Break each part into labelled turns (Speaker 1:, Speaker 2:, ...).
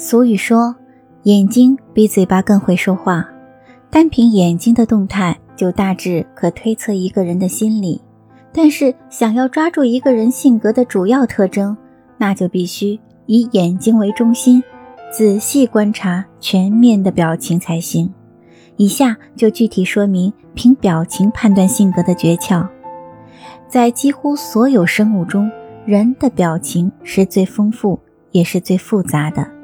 Speaker 1: 俗语说，眼睛比嘴巴更会说话。单凭眼睛的动态，就大致可推测一个人的心理。但是，想要抓住一个人性格的主要特征，那就必须以眼睛为中心，仔细观察全面的表情才行。以下就具体说明凭表情判断性格的诀窍。在几乎所有生物中，人的表情是最丰富也是最复杂的。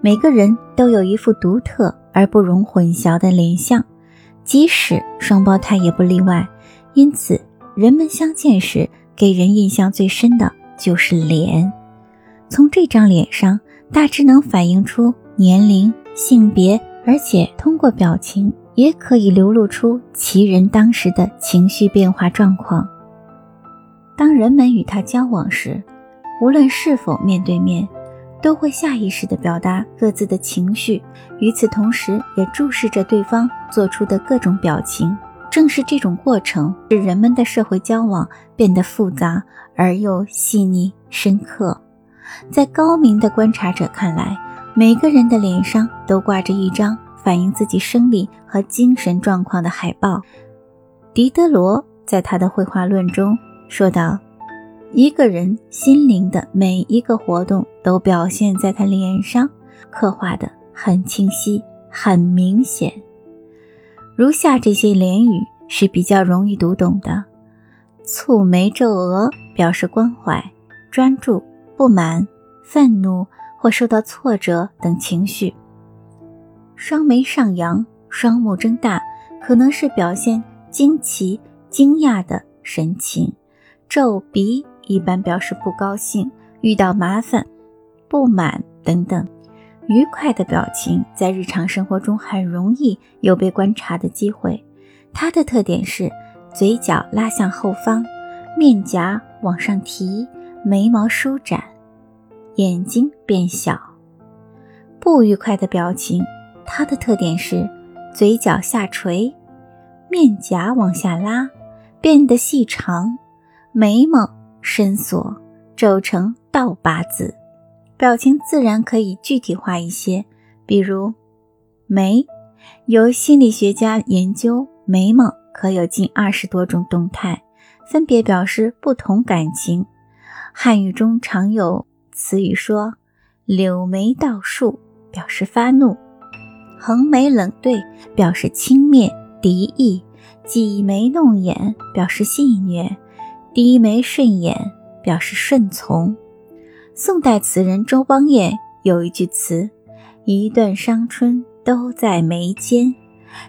Speaker 1: 每个人都有一副独特而不容混淆的脸相，即使双胞胎也不例外。因此，人们相见时给人印象最深的就是脸。从这张脸上，大致能反映出年龄、性别，而且通过表情也可以流露出其人当时的情绪变化状况。当人们与他交往时，无论是否面对面。都会下意识地表达各自的情绪，与此同时，也注视着对方做出的各种表情。正是这种过程，使人们的社会交往变得复杂而又细腻深刻。在高明的观察者看来，每个人的脸上都挂着一张反映自己生理和精神状况的海报。狄德罗在他的绘画论中说道。一个人心灵的每一个活动都表现在他脸上，刻画的很清晰、很明显。如下这些连语是比较容易读懂的：蹙眉皱额表示关怀、专注、不满、愤怒或受到挫折等情绪；双眉上扬、双目睁大，可能是表现惊奇、惊讶的神情；皱鼻。一般表示不高兴、遇到麻烦、不满等等。愉快的表情在日常生活中很容易有被观察的机会。它的特点是嘴角拉向后方，面颊往上提，眉毛舒展，眼睛变小。不愉快的表情，它的特点是嘴角下垂，面颊往下拉，变得细长，眉毛。深锁，皱成倒八字，表情自然可以具体化一些。比如，眉，由心理学家研究，眉毛可有近二十多种动态，分别表示不同感情。汉语中常有词语说“柳眉倒竖”，表示发怒；“横眉冷对”，表示轻蔑敌意；“挤眉弄眼”，表示戏谑。低眉顺眼表示顺从。宋代词人周邦彦有一句词：“一段伤春都在眉间。”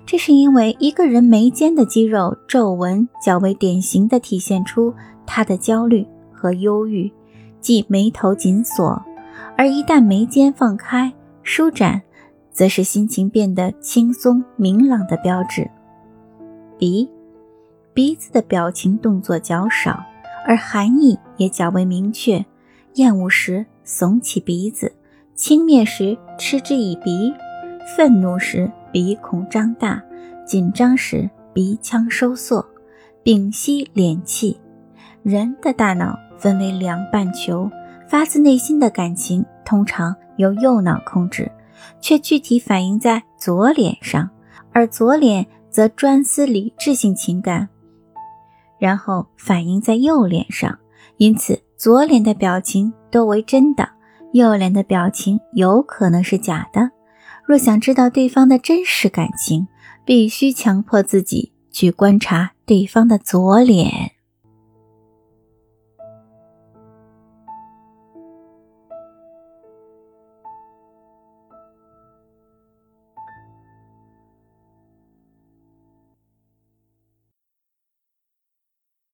Speaker 1: 这是因为一个人眉间的肌肉皱纹较为典型的体现出他的焦虑和忧郁，即眉头紧锁；而一旦眉间放开舒展，则是心情变得轻松明朗的标志。鼻。鼻子的表情动作较少，而含义也较为明确。厌恶时耸起鼻子，轻蔑时嗤之以鼻，愤怒时鼻孔张大，紧张时鼻腔收缩，屏息敛气。人的大脑分为两半球，发自内心的感情通常由右脑控制，却具体反映在左脸上，而左脸则专司理智性情感。然后反映在右脸上，因此左脸的表情多为真的，右脸的表情有可能是假的。若想知道对方的真实感情，必须强迫自己去观察对方的左脸。